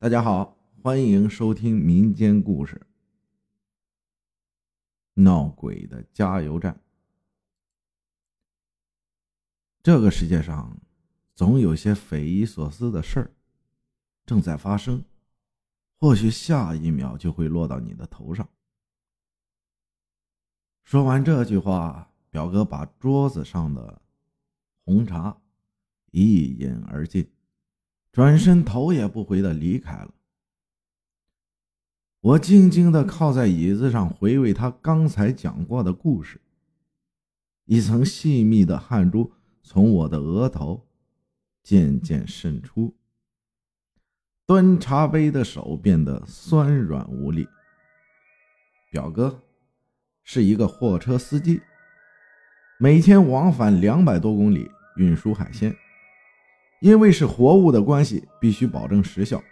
大家好，欢迎收听民间故事《闹鬼的加油站》。这个世界上，总有些匪夷所思的事儿正在发生，或许下一秒就会落到你的头上。说完这句话，表哥把桌子上的红茶一饮而尽。转身，头也不回的离开了。我静静的靠在椅子上，回味他刚才讲过的故事。一层细密的汗珠从我的额头渐渐渗出，端茶杯的手变得酸软无力。表哥是一个货车司机，每天往返两百多公里运输海鲜。因为是活物的关系，必须保证时效。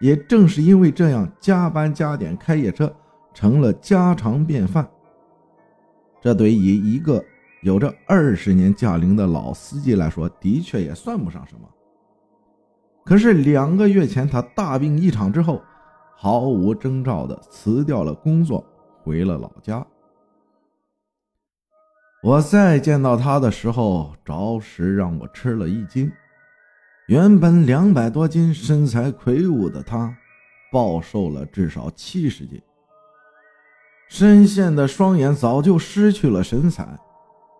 也正是因为这样，加班加点开夜车成了家常便饭。这对于一个有着二十年驾龄的老司机来说，的确也算不上什么。可是两个月前，他大病一场之后，毫无征兆地辞掉了工作，回了老家。我再见到他的时候，着实让我吃了一惊。原本两百多斤、身材魁梧的他，暴瘦了至少七十斤。深陷的双眼早就失去了神采，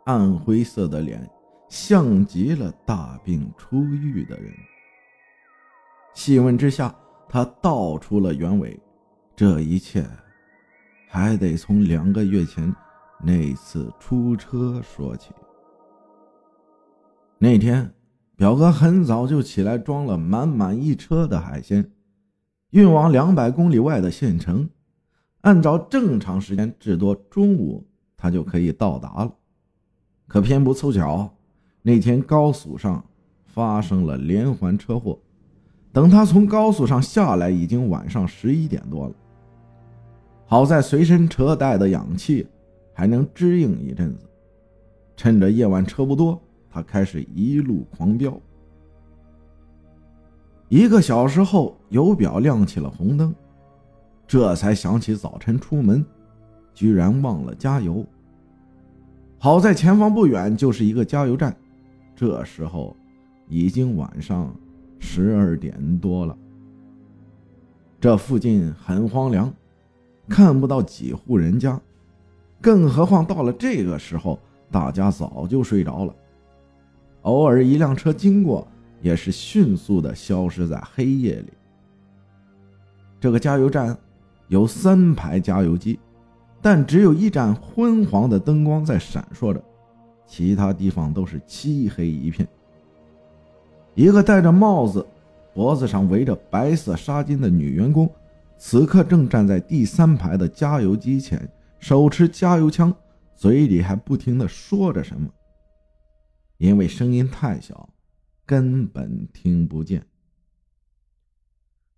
暗灰色的脸像极了大病初愈的人。细问之下，他道出了原委。这一切，还得从两个月前那次出车说起。那天。表哥很早就起来，装了满满一车的海鲜，运往两百公里外的县城。按照正常时间，至多中午他就可以到达了。可偏不凑巧，那天高速上发生了连环车祸。等他从高速上下来，已经晚上十一点多了。好在随身车带的氧气还能支应一阵子。趁着夜晚车不多。他开始一路狂飙。一个小时后，油表亮起了红灯，这才想起早晨出门居然忘了加油。好在前方不远就是一个加油站，这时候已经晚上十二点多了。这附近很荒凉，看不到几户人家，更何况到了这个时候，大家早就睡着了。偶尔一辆车经过，也是迅速的消失在黑夜里。这个加油站有三排加油机，但只有一盏昏黄的灯光在闪烁着，其他地方都是漆黑一片。一个戴着帽子、脖子上围着白色纱巾的女员工，此刻正站在第三排的加油机前，手持加油枪，嘴里还不停的说着什么。因为声音太小，根本听不见。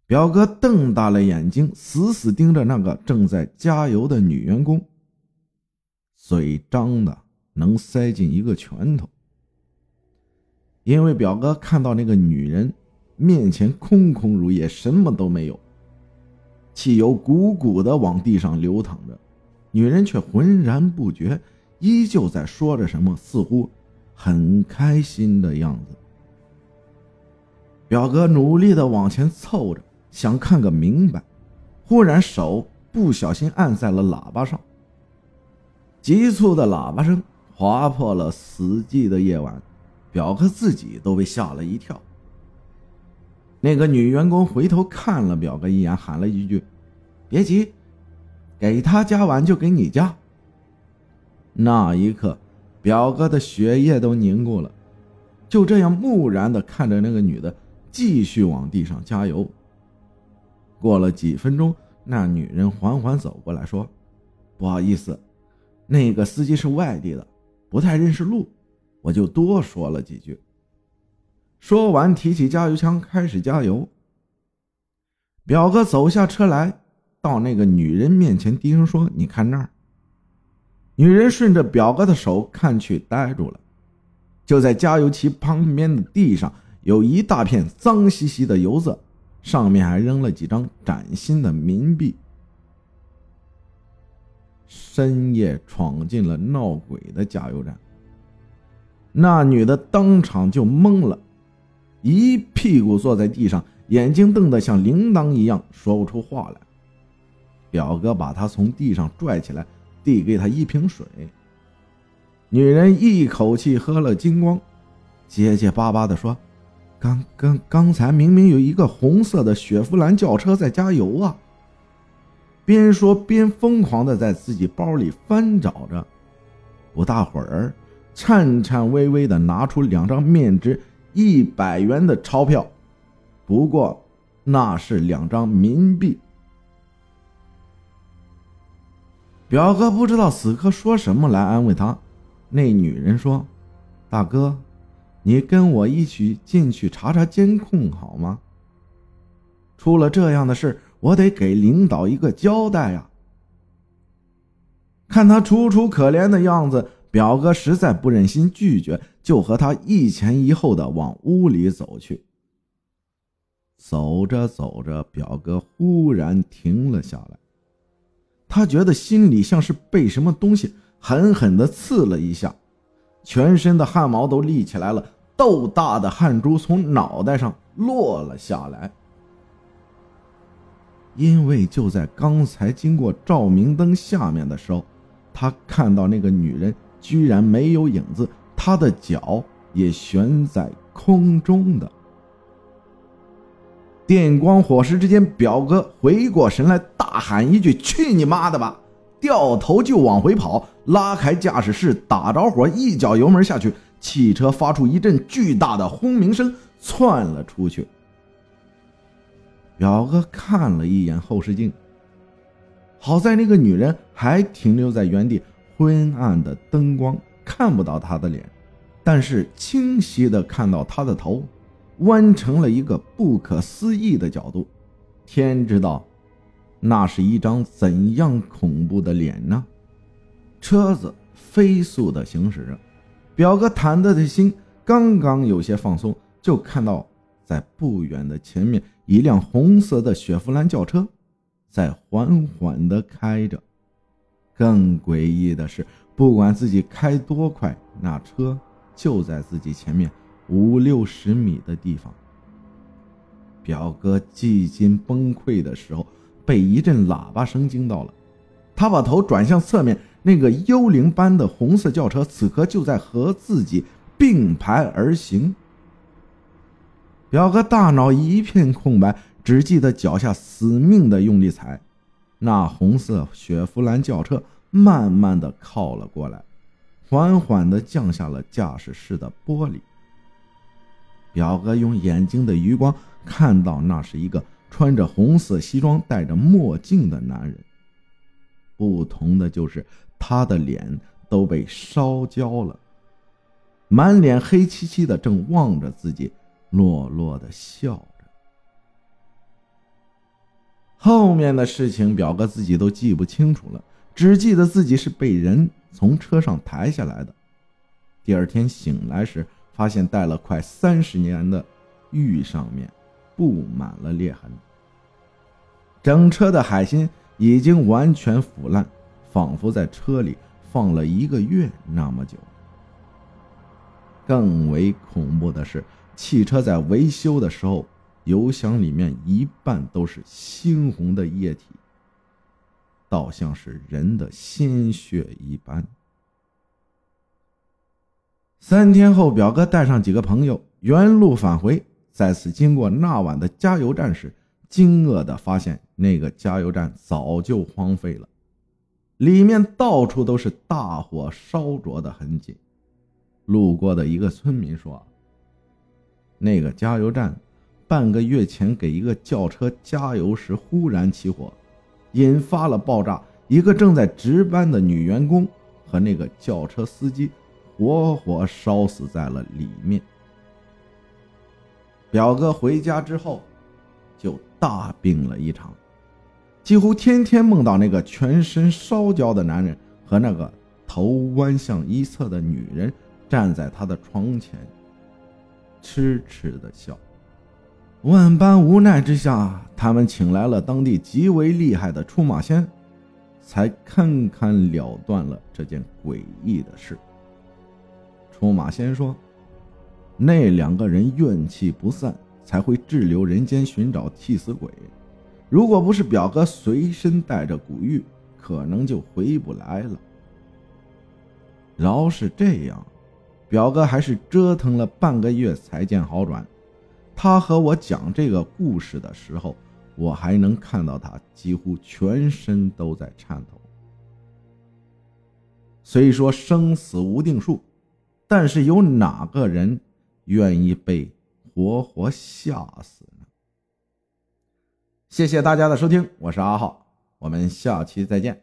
表哥瞪大了眼睛，死死盯着那个正在加油的女员工，嘴张的能塞进一个拳头。因为表哥看到那个女人面前空空如也，什么都没有，汽油鼓鼓的往地上流淌着，女人却浑然不觉，依旧在说着什么，似乎。很开心的样子。表哥努力的往前凑着，想看个明白，忽然手不小心按在了喇叭上。急促的喇叭声划破了死寂的夜晚，表哥自己都被吓了一跳。那个女员工回头看了表哥一眼，喊了一句：“别急，给他加完就给你加。”那一刻。表哥的血液都凝固了，就这样木然的看着那个女的继续往地上加油。过了几分钟，那女人缓缓走过来说：“不好意思，那个司机是外地的，不太认识路，我就多说了几句。”说完，提起加油枪开始加油。表哥走下车来，到那个女人面前低声说：“你看那儿。”女人顺着表哥的手看去，呆住了。就在加油器旁边的地上，有一大片脏兮兮的油渍，上面还扔了几张崭新的冥币。深夜闯进了闹鬼的加油站，那女的当场就懵了，一屁股坐在地上，眼睛瞪得像铃铛一样，说不出话来。表哥把她从地上拽起来，递给他一瓶水。女人一口气喝了精光，结结巴巴地说：“刚刚刚才明明有一个红色的雪佛兰轿车在加油啊！”边说边疯狂地在自己包里翻找着，不大会儿，颤颤巍巍地拿出两张面值一百元的钞票，不过那是两张冥币。表哥不知道死磕说什么来安慰他，那女人说：“大哥，你跟我一起进去查查监控好吗？出了这样的事。”我得给领导一个交代呀！看他楚楚可怜的样子，表哥实在不忍心拒绝，就和他一前一后的往屋里走去。走着走着，表哥忽然停了下来，他觉得心里像是被什么东西狠狠的刺了一下，全身的汗毛都立起来了，豆大的汗珠从脑袋上落了下来。因为就在刚才经过照明灯下面的时候，他看到那个女人居然没有影子，她的脚也悬在空中的。电光火石之间，表哥回过神来，大喊一句：“去你妈的吧！”掉头就往回跑，拉开驾驶室，打着火，一脚油门下去，汽车发出一阵巨大的轰鸣声，窜了出去。表哥看了一眼后视镜，好在那个女人还停留在原地，昏暗的灯光看不到她的脸，但是清晰的看到她的头弯成了一个不可思议的角度。天知道，那是一张怎样恐怖的脸呢？车子飞速的行驶着，表哥忐忑的心刚刚有些放松，就看到在不远的前面。一辆红色的雪佛兰轿车在缓缓的开着。更诡异的是，不管自己开多快，那车就在自己前面五六十米的地方。表哥几近崩溃的时候，被一阵喇叭声惊到了。他把头转向侧面，那个幽灵般的红色轿车此刻就在和自己并排而行。表哥大脑一片空白，只记得脚下死命的用力踩，那红色雪佛兰轿车慢慢的靠了过来，缓缓的降下了驾驶室的玻璃。表哥用眼睛的余光看到，那是一个穿着红色西装、戴着墨镜的男人。不同的就是他的脸都被烧焦了，满脸黑漆漆的，正望着自己。落落的笑着，后面的事情表哥自己都记不清楚了，只记得自己是被人从车上抬下来的。第二天醒来时，发现戴了快三十年的玉上面布满了裂痕，整车的海星已经完全腐烂，仿佛在车里放了一个月那么久。更为恐怖的是。汽车在维修的时候，油箱里面一半都是猩红的液体，倒像是人的鲜血一般。三天后，表哥带上几个朋友原路返回，再次经过那晚的加油站时，惊愕的发现那个加油站早就荒废了，里面到处都是大火烧灼的痕迹。路过的一个村民说。那个加油站，半个月前给一个轿车加油时忽然起火，引发了爆炸。一个正在值班的女员工和那个轿车司机活活烧死在了里面。表哥回家之后就大病了一场，几乎天天梦到那个全身烧焦的男人和那个头弯向一侧的女人站在他的床前。痴痴的笑。万般无奈之下，他们请来了当地极为厉害的出马仙，才堪堪了断了这件诡异的事。出马仙说：“那两个人怨气不散，才会滞留人间寻找替死鬼。如果不是表哥随身带着古玉，可能就回不来了。饶是这样，表哥还是折腾了半个月才见好转。他和我讲这个故事的时候，我还能看到他几乎全身都在颤抖。虽说生死无定数。”但是有哪个人愿意被活活吓死呢？谢谢大家的收听，我是阿浩，我们下期再见。